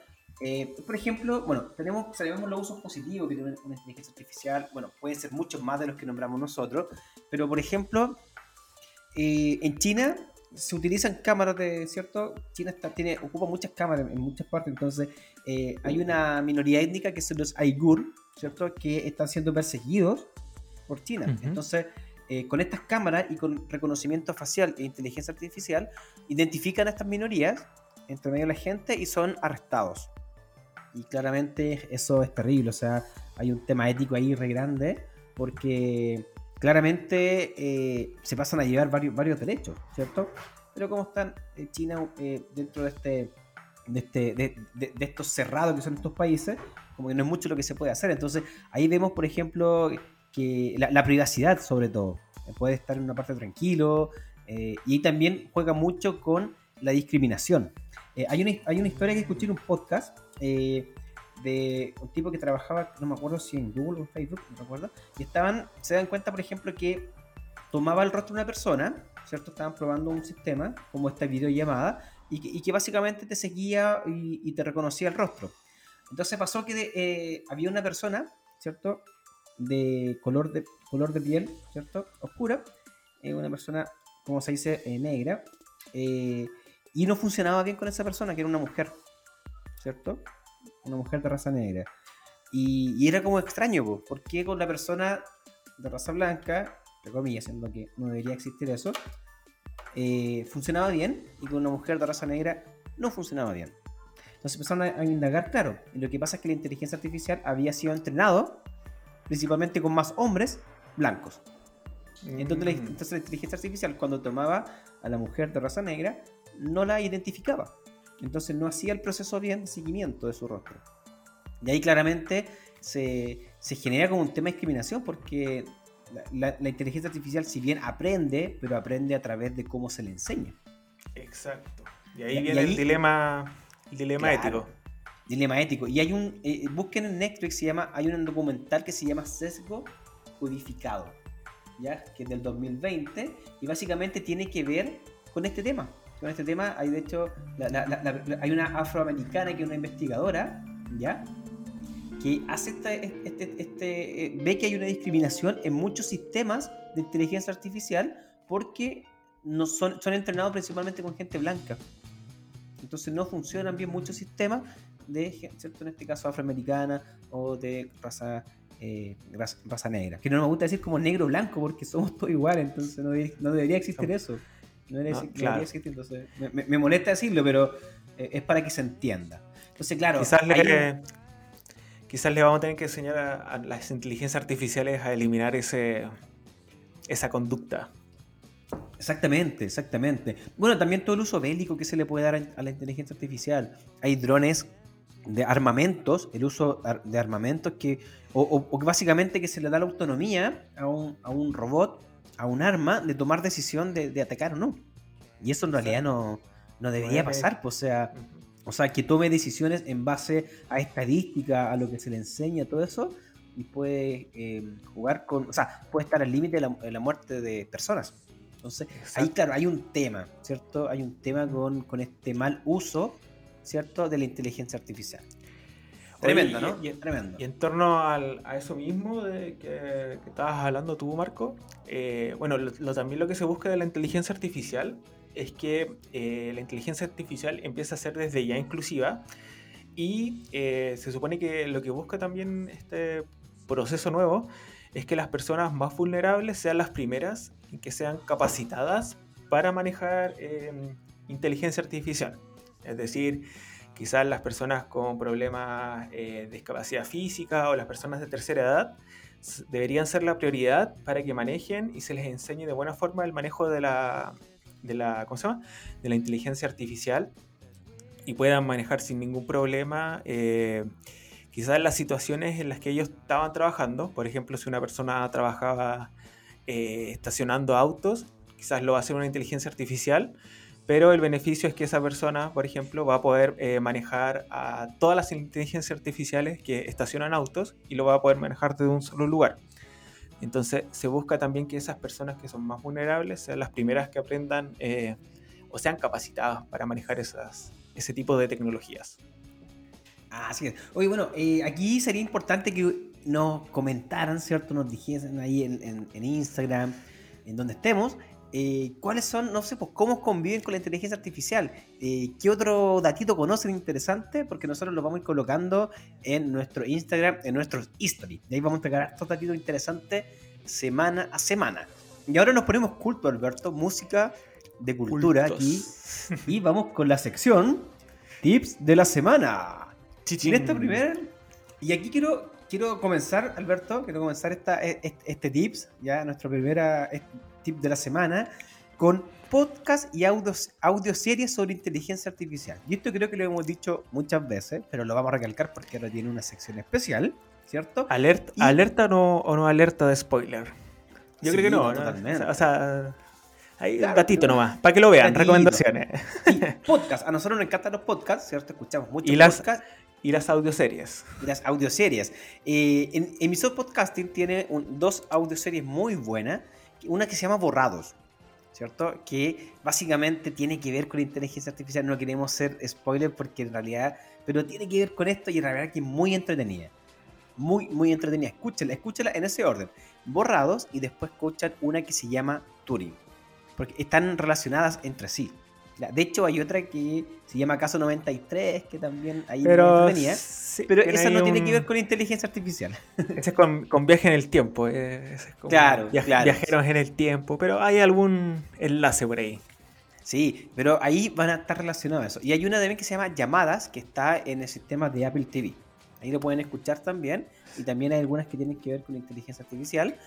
eh, por ejemplo, bueno, tenemos, sabemos los usos positivos que tiene una inteligencia artificial, bueno, pueden ser muchos más de los que nombramos nosotros, pero por ejemplo, eh, en China se utilizan cámaras de, ¿cierto? China está, tiene, ocupa muchas cámaras en muchas partes, entonces hay una minoría étnica que son los Aigur, ¿cierto? Que están siendo perseguidos por China. Entonces, eh, con estas cámaras y con reconocimiento facial e inteligencia artificial, identifican a estas minorías entre medio de la gente y son arrestados. Y claramente eso es terrible, o sea, hay un tema ético ahí re grande, porque claramente eh, se pasan a llevar varios, varios derechos, ¿cierto? Pero como están China eh, dentro de este, de, este de, de, estos cerrados que son estos países, como que no es mucho lo que se puede hacer. Entonces ahí vemos, por ejemplo, que la, privacidad sobre todo. Puede estar en una parte tranquilo eh, y también juega mucho con la discriminación. Eh, hay, una, hay una historia que escuché en un podcast eh, de un tipo que trabajaba, no me acuerdo si en Google o en Facebook, no recuerdo, y estaban, se dan cuenta, por ejemplo, que tomaba el rostro de una persona, ¿cierto? Estaban probando un sistema como esta videollamada y que, y que básicamente te seguía y, te reconocía el rostro. Entonces pasó que había una persona, ¿cierto? de color de, color de piel, ¿cierto? Oscura, eh, una persona, como se dice, eh, negra, eh, y no funcionaba bien con esa persona, que era una mujer, ¿cierto? Una mujer de raza negra. Y, era como extraño, ¿por porque con la persona de raza blanca, entre comillas, en lo que no debería existir eso, funcionaba bien, y con una mujer de raza negra no funcionaba bien. Entonces empezaron a, a indagar, claro, y lo que pasa es que la inteligencia artificial había sido entrenado principalmente con más hombres blancos. Entonces, la, mm. entonces la inteligencia artificial cuando tomaba a la mujer de raza negra no la identificaba. Entonces no hacía el proceso bien de seguimiento de su rostro. Y ahí claramente se, se genera como un tema de discriminación porque la, inteligencia artificial si bien aprende, pero aprende a través de cómo se le enseña. Exacto. Y ahí viene el dilema, el dilema ético. Dilema ético. Y hay un. Eh, busquen en Netflix, se llama, hay un documental que se llama Sesgo Codificado, ¿ya? Que es del 2020 y básicamente tiene que ver con este tema. Con este tema, hay de hecho, hay una afroamericana que es una investigadora, ¿ya? Que hace este, este, este eh, ve que hay una discriminación en muchos sistemas de inteligencia artificial porque no son, son entrenados principalmente con gente blanca. Entonces no funcionan bien muchos sistemas de, ¿cierto? En este caso afroamericana o de raza, eh, raza, negra. Que no me gusta decir como negro blanco porque somos todos iguales, entonces no, debería, existir eso. No debería, existir, entonces me, molesta decirlo, pero eh, es para que se entienda. Entonces, claro. Quizás le, quizás le vamos a tener que enseñar a, las inteligencias artificiales a eliminar ese, esa conducta. Exactamente, exactamente. Bueno, también todo el uso bélico que se le puede dar a la inteligencia artificial. Hay drones de armamentos, el uso de armamentos que, o, o- o básicamente que se le da la autonomía a un, a un robot, a un arma, de tomar decisión de, de atacar o no. Y eso en realidad no, no debería pasar, pues, o sea, o sea, que tome decisiones en base a estadística, a lo que se le enseña, todo eso, y puede eh, jugar con, o sea, puede estar al límite de la, de la muerte de personas. Entonces, ahí claro, hay un tema, ¿cierto? Hay un tema con, con este mal uso, ¿cierto? De la inteligencia artificial. Tremendo, Oye, ¿no? y- y- Tremendo. Y en torno al- a eso mismo de que, que estabas hablando tú, Marco, eh, bueno, lo, lo- también lo que se busca de la inteligencia artificial es que eh, la inteligencia artificial empieza a ser desde ya inclusiva y eh, se supone que lo que busca también este proceso nuevo es que las personas más vulnerables sean las primeras en que sean capacitadas para manejar eh, inteligencia artificial. Es decir, quizás las personas con problemas eh, de discapacidad física o las personas de tercera edad deberían ser la prioridad para que manejen y se les enseñe de buena forma el manejo de la, de la, ¿cómo se llama? De la inteligencia artificial y puedan manejar sin ningún problema eh, quizás las situaciones en las que ellos estaban trabajando. Por ejemplo, si una persona trabajaba eh, estacionando autos, quizás lo va a hacer una inteligencia artificial, pero el beneficio es que esa persona, por ejemplo, va a poder eh, manejar a todas las inteligencias artificiales que estacionan autos y lo va a poder manejar desde un solo lugar. Entonces se busca también que esas personas que son más vulnerables sean las primeras que aprendan eh, o sean capacitadas para manejar esas, ese tipo de tecnologías. Así es. Oye, bueno, eh, aquí sería importante que nos comentaran, ¿cierto? Nos dijesen ahí en Instagram, en donde estemos, eh, cuáles son, no sé, pues cómo conviven con la inteligencia artificial. Eh, ¿Qué otro datito conocen interesante? Porque nosotros lo vamos a ir colocando en nuestro Instagram, en nuestros history. Y ahí vamos a entregar estos datitos interesantes semana a semana. Y ahora nos ponemos culto, Alberto, música de cultura aquí. Y vamos con la sección Tips de la semana. Y en este primer. Y aquí quiero, quiero comenzar, Alberto, quiero comenzar esta, este, este tips, ya nuestro primera este tip de la semana, con podcast y audios, audioseries sobre inteligencia artificial. Y esto creo que lo hemos dicho muchas veces, pero lo vamos a recalcar porque ahora tiene una sección especial, ¿cierto? Alert, Y- ¿Alerta no, o no alerta de spoiler? Yo Sí, creo que no, no, ¿no? totalmente. O sea, hay Claro, un datito no. nomás, para que lo vean, recomendaciones. Y podcast. A nosotros nos encantan los podcasts, ¿cierto? Escuchamos muchos Y las- podcasts. Y las audioseries. y las audioseries. Eh, en Emisor Podcasting tiene un- dos audioseries muy buenas. Una que se llama Borrados, ¿cierto? Que básicamente tiene que ver con inteligencia artificial. No queremos ser spoiler porque en realidad... Pero tiene que ver con esto y en realidad que es muy entretenida. Muy, muy entretenida. Escúchala, escúchala en ese orden. Borrados y después escuchan una que se llama Turing. Porque están relacionadas entre sí. De hecho, hay otra que se llama Caso 93, que también ahí Pero, sí, Pero esa no tiene que ver con inteligencia artificial. Ese es con, con viaje en el tiempo. eh, ese es como Claro, via- claro. Viajeros en el tiempo, pero hay algún enlace por ahí. Sí, pero ahí van a estar relacionados a eso. Y hay una también que se llama Llamadas, que está en el sistema de Apple TV. Ahí lo pueden escuchar también. Y también hay algunas que tienen que ver con inteligencia artificial.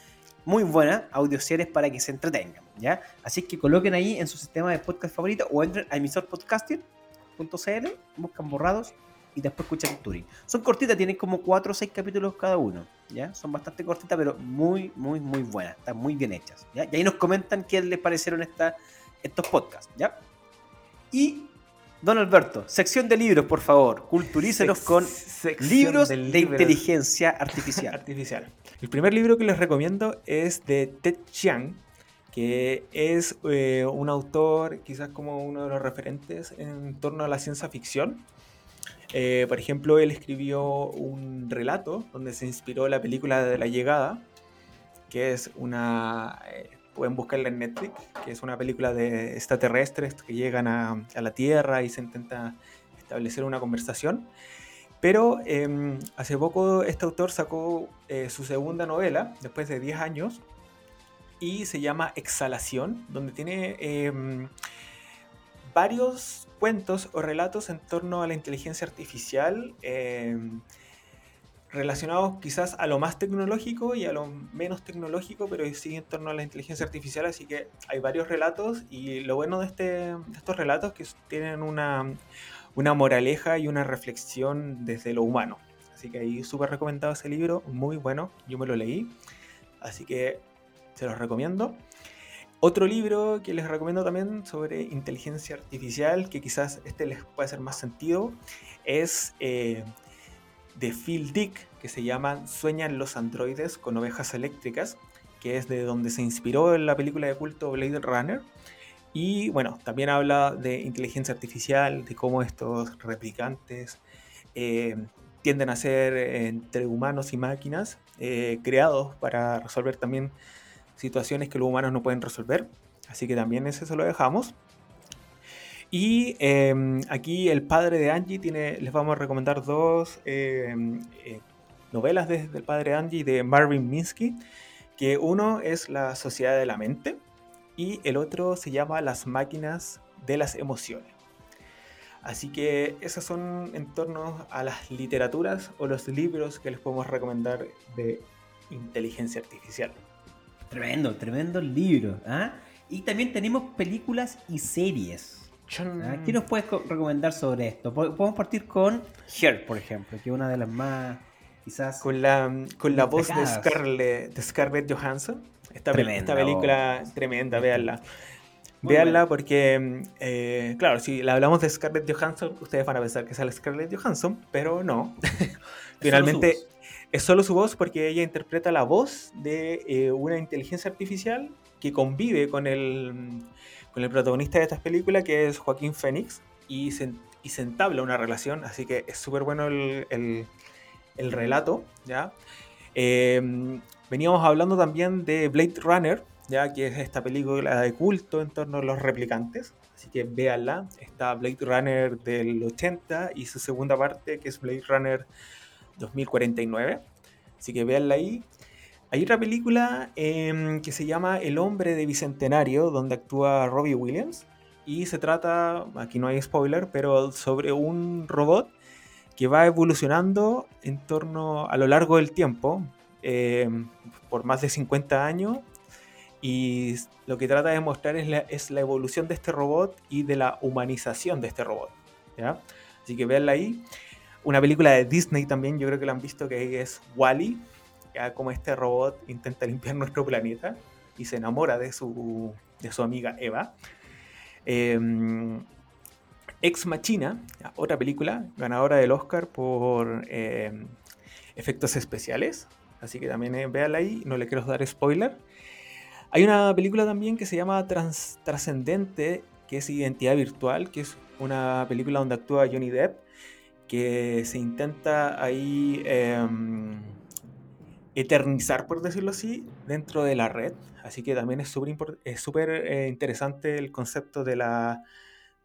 Muy buenas, audioseries para que se entretengan, ¿ya? Así que coloquen ahí en su sistema de podcast favorito o entren a emisorpodcasting.cl, buscan borrados y después escuchan Turing. Son cortitas, tienen como 4 o 6 capítulos cada uno, ¿ya? Son bastante cortitas, pero muy, muy, muy buenas. Están muy bien hechas, ¿ya? Y ahí nos comentan qué les parecieron esta, estos podcasts, ¿ya? Y, don Alberto, sección de libros, por favor. Culturícenos Sec- con libros de, libros inteligencia artificial. artificial. El primer libro que les recomiendo es de Ted Chiang, que es eh, un autor quizás como uno de los referentes en torno a la ciencia ficción. Eh, por ejemplo, él escribió un relato donde se inspiró la película de La Llegada, que es una... eh, pueden buscarla en Netflix, que es una película de extraterrestres que llegan a, a la Tierra y se intenta establecer una conversación. Pero eh, hace poco este autor sacó eh, su segunda novela, después de 10 años, y se llama Exhalación, donde tiene eh, varios cuentos o relatos en torno a la inteligencia artificial, eh, relacionados quizás a lo más tecnológico y a lo menos tecnológico, pero sí en torno a la inteligencia artificial, así que hay varios relatos y lo bueno de, este, de estos relatos es que tienen una, una moraleja y una reflexión desde lo humano. Así que ahí súper recomendado ese libro, muy bueno, yo me lo leí, así que se los recomiendo. Otro libro que les recomiendo también sobre inteligencia artificial, que quizás este les puede hacer más sentido, es eh, de Phil Dick, que se llama Sueñan los androides con ovejas eléctricas, que es de donde se inspiró en la película de culto Blade Runner. Y bueno, también habla de inteligencia artificial, de cómo estos replicantes eh, tienden a ser entre humanos y máquinas, eh, creados para resolver también situaciones que los humanos no pueden resolver. Así que también ese se lo dejamos. Y em, aquí el padre de Angie tiene, les vamos a recomendar dos em, eh, novelas del padre de Angie de Marvin Minsky, que uno es La Sociedad de la Mente y el otro se llama Las Máquinas de las Emociones. Así que esos son en torno a las literaturas o los libros que les podemos recomendar de inteligencia artificial. Tremendo, tremendo libro. ¿ah? Y también tenemos películas y series. ¿Ah? ¿Qué nos puedes recomendar sobre esto? Podemos partir con Her, por ejemplo, que es una de las más, quizás... Con la, con la voz de Scarlett, de Scarlett Johansson. Esta, esta película tremenda, véanla. Véanla porque, eh, claro, si la hablamos de Scarlett Johansson, ustedes van a pensar que es la Scarlett Johansson, pero no. Finalmente es solo su voz porque ella interpreta la voz de eh, una inteligencia artificial que convive con el con el protagonista de estas películas, que es Joaquín Phoenix, y se, y se entabla una relación, así que es súper bueno el, el, relato, ¿ya? Em, veníamos hablando también de Blade Runner, ya que es esta película de culto en torno a los replicantes, así que véanla, está Blade Runner del 80 y su segunda parte, que es Blade Runner 2049, así que véanla ahí. Hay otra película em, que se llama El hombre de Bicentenario, donde actúa Robbie Williams. Y se trata, aquí no hay spoiler, pero sobre un robot que va evolucionando en torno a lo largo del tiempo, em, por más de 50 años. Y lo que trata de mostrar es la, evolución de este robot y de la humanización de este robot. ¿ya? Así que véanla ahí. Una película de Disney también, yo creo que la han visto, que es Wally como este robot intenta limpiar nuestro planeta y se enamora de su, de su amiga Eva. Em, Ex Machina, otra película ganadora del Oscar por em, efectos especiales, así que también eh, véanla ahí, no le quiero dar spoiler. Hay una película también que se llama Trascendente, que es Identidad Virtual, que es una película donde actúa Johnny Depp, que se intenta ahí em, eternizar, por decirlo así, dentro de la red. Así que también es súper eh, interesante el concepto de la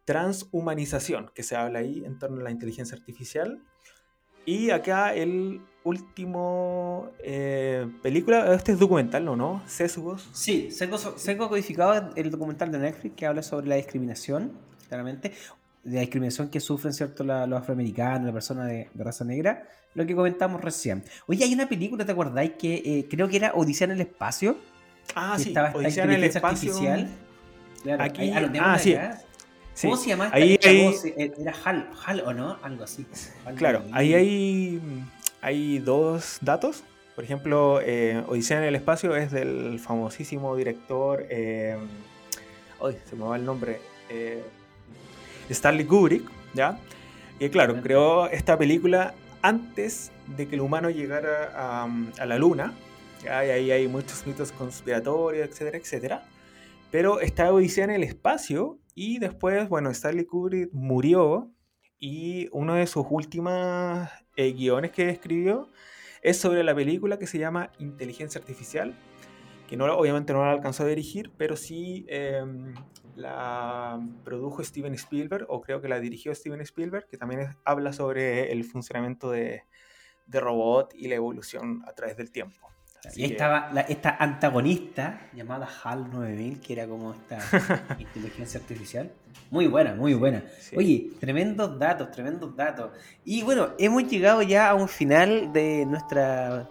transhumanización que se habla ahí en torno a la inteligencia artificial. Y acá el último eh, película, este es documental, ¿no? ¿no? Sesgos. Sí, Sesgo, Codificado el documental de Netflix que habla sobre la discriminación, claramente, de la discriminación que sufren cierto los afroamericanos, la persona de raza negra lo que comentamos recién. Oye, hay una película, ¿te acordáis? Que eh, creo que era Odisea en el espacio. Ah, sí, estaba Odisea en el espacio. Artificial. Aquí, ah, sí. ¿Cómo se llama ahí, eh, Era Hal, Hal o no, algo así. claro, ahí hay, hay dos datos. Por ejemplo, eh, Odisea en el espacio es del famosísimo director. Eh, se me va el nombre. Stanley Kubrick, ¿ya? Y claro, creó esta película antes de que el humano llegara a, la luna. Y ahí hay muchos mitos conspiratorios, etcétera, etcétera. Pero está Odisea en el espacio y después, bueno, Stanley Kubrick murió y uno de sus últimos eh, guiones que escribió es sobre la película que se llama Inteligencia Artificial, que no, obviamente no la alcanzó a dirigir, pero sí em, la produjo Steven Spielberg, o creo que la dirigió Steven Spielberg, que también habla sobre el funcionamiento de, de, robot y la evolución a través del tiempo. Así y ahí que- estaba la- esta antagonista llamada HAL 9000, que era como esta inteligencia artificial. Muy buena, muy buena. Sí. Oye, tremendos datos, tremendos datos. Y bueno, hemos llegado ya a un final de nuestra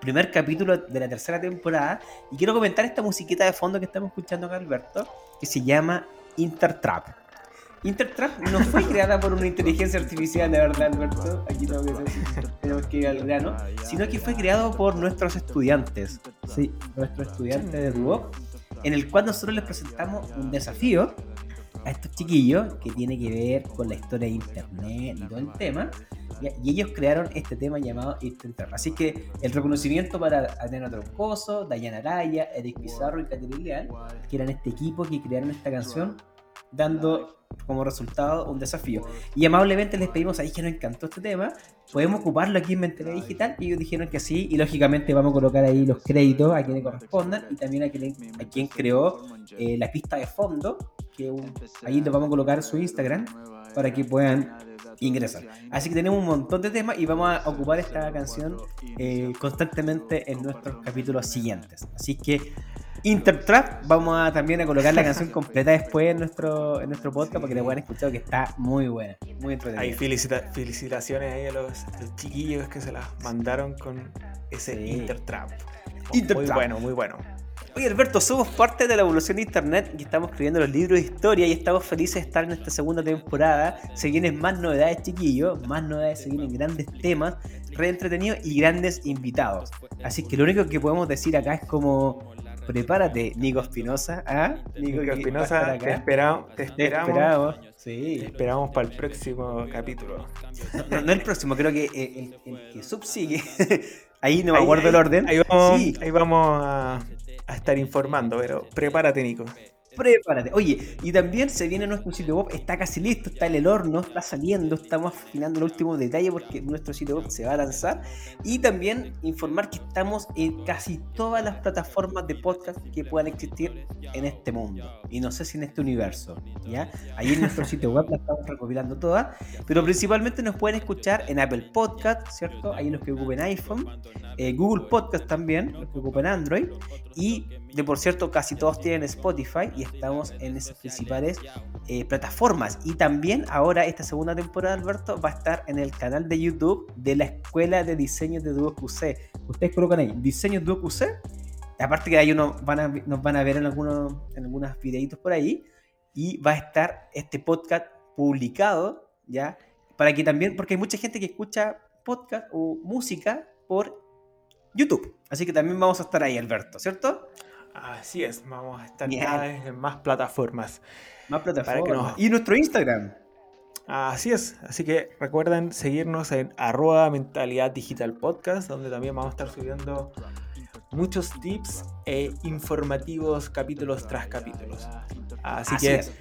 primer capítulo de la tercera temporada. Y quiero comentar esta musiquita de fondo que estamos escuchando acá, Alberto, que se llama Intertrap. Intertrap no fue creada por una inteligencia artificial, de verdad, Alberto. Aquí tengo que decir, tenemos que ir al grano. Sino que fue creado por nuestros estudiantes. Sí, nuestros estudiantes de Duoc. En el cual nosotros les presentamos un desafío a estos chiquillos que tiene que ver con la historia de internet y todo el tema. Y ellos crearon este tema llamado Intertrap. Así que el reconocimiento para Adriano Troncoso, Dayana Araya, Eric Pizarro y Caterina Leal, que eran este equipo que crearon esta canción, dando como resultado un desafío. Y amablemente les pedimos ahí que nos encantó este tema, podemos ocuparlo aquí en Mentalidad Digital. Y ellos dijeron que sí, y lógicamente vamos a colocar ahí los créditos a quienes correspondan y también a quien, creó eh, la pista de fondo, que ahí les vamos a colocar su Instagram para que puedan ingresar. Así que tenemos un montón de temas y vamos a ocupar esta canción eh, constantemente en nuestros capítulos siguientes. Así que Intertrap, vamos a también a colocar la canción completa después en nuestro, en nuestro podcast para que la puedan escuchar que está muy buena, muy entretenida. Ahí felicita- felicitaciones ahí a los, a los chiquillos que se las mandaron con ese Sí. Intertrap. Intertrap. Muy bueno, muy bueno. Oye Alberto, somos parte de la evolución de Internet y estamos escribiendo los libros de historia y estamos felices de estar en esta segunda temporada. Se vienen más novedades, chiquillos, más novedades, se vienen grandes temas, re entretenidos y grandes invitados. Así que lo único que podemos decir acá es como, prepárate, Nico Espinosa, ¿ah? Nico a Espinosa, te, acá. espera- te Te esperamos. esperamos. Te Sí. esperamos para el próximo capítulo. No, no el próximo, creo que el, el- el que subsigue. Ahí no me acuerdo ahí- el orden. Ahí vamos, Sí. ahí vamos a, a estar informando, pero prepárate, Nico. Prepárate. Oye, y también se viene nuestro sitio web, está casi listo, está en el horno, está saliendo, estamos afinando el último detalle porque nuestro sitio web se va a lanzar. Y también informar que estamos en casi todas las plataformas de podcast que puedan existir en este mundo. Y no sé si en este universo. ¿ya? Ahí en nuestro sitio web la estamos recopilando todas. Pero principalmente nos pueden escuchar en Apple Podcast, ¿cierto? Ahí los que ocupen iPhone. eh, Google Podcast también, los que ocupen Android. Y de por cierto, casi todos tienen Spotify y estamos en esas principales eh, plataformas. Y también ahora, esta segunda temporada, Alberto, va a estar en el canal de YouTube de la Escuela de Diseño de Duo QC. Ustedes colocan ahí, Diseño Duo QC. Aparte que ahí uno van a, nos van a ver en algunos en algunos videitos por ahí. Y va a estar este podcast publicado, ¿ya? Para que también, porque hay mucha gente que escucha podcast o música por YouTube. Así que también vamos a estar ahí, Alberto, ¿cierto? Así es, vamos a estar cada vez en más plataformas. Más plataformas. nos- Y nuestro Instagram. Así es, así que recuerden seguirnos en arroba mentalidad digital podcast, donde también vamos a estar subiendo muchos tips e informativos capítulos tras capítulos. Así, Así que es.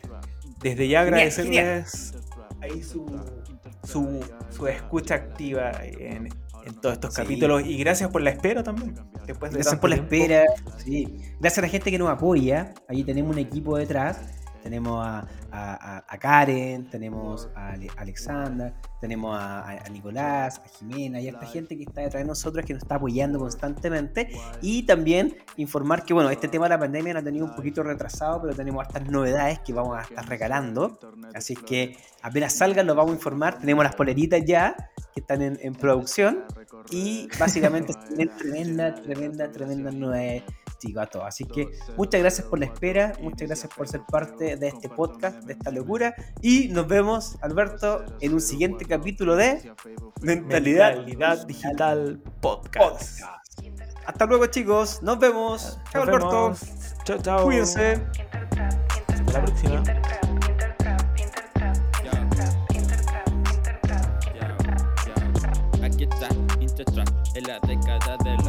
desde ya agradecerles ahí su, su, su escucha activa en, en todos estos Sí. capítulos y gracias por la espera también. Después de Gracias por la espera. Sí. Gracias a la gente que nos apoya. Ahí tenemos un equipo detrás. Tenemos a, Karen, tenemos a Ale- Alexandra, tenemos a, Nicolás, a Jimena y a esta gente que está detrás de nosotros que nos está apoyando constantemente. Y también informar que, bueno, este tema de la pandemia nos ha tenido un poquito retrasado, pero tenemos hartas novedades que vamos a estar regalando. Así que apenas salgan, los vamos a informar. Tenemos las poleritas ya que están en, en producción. Y básicamente vienen tremenda, tremenda, tremenda novedades, chicos, a todos. Así que muchas gracias por la espera, muchas gracias por ser parte de este podcast, de esta locura. Y nos vemos, Alberto, en un siguiente capítulo de Mentalidad, Mentalidad Digital Podcast. Podcast. Hasta luego, chicos. Nos vemos. Chao, Alberto. vemos. Chao, chao. Cuídense. Hasta la próxima. Aquí está Intertrap en la década de los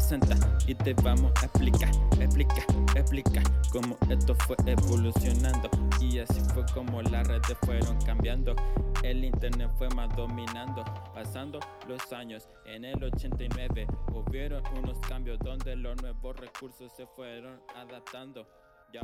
60, 60 y te vamos a explicar, explicar, explicar cómo esto fue evolucionando y así fue como las redes fueron cambiando. El internet fue más dominando, pasando los años. En el 89 hubieron unos cambios donde los nuevos recursos se fueron adaptando. Yo.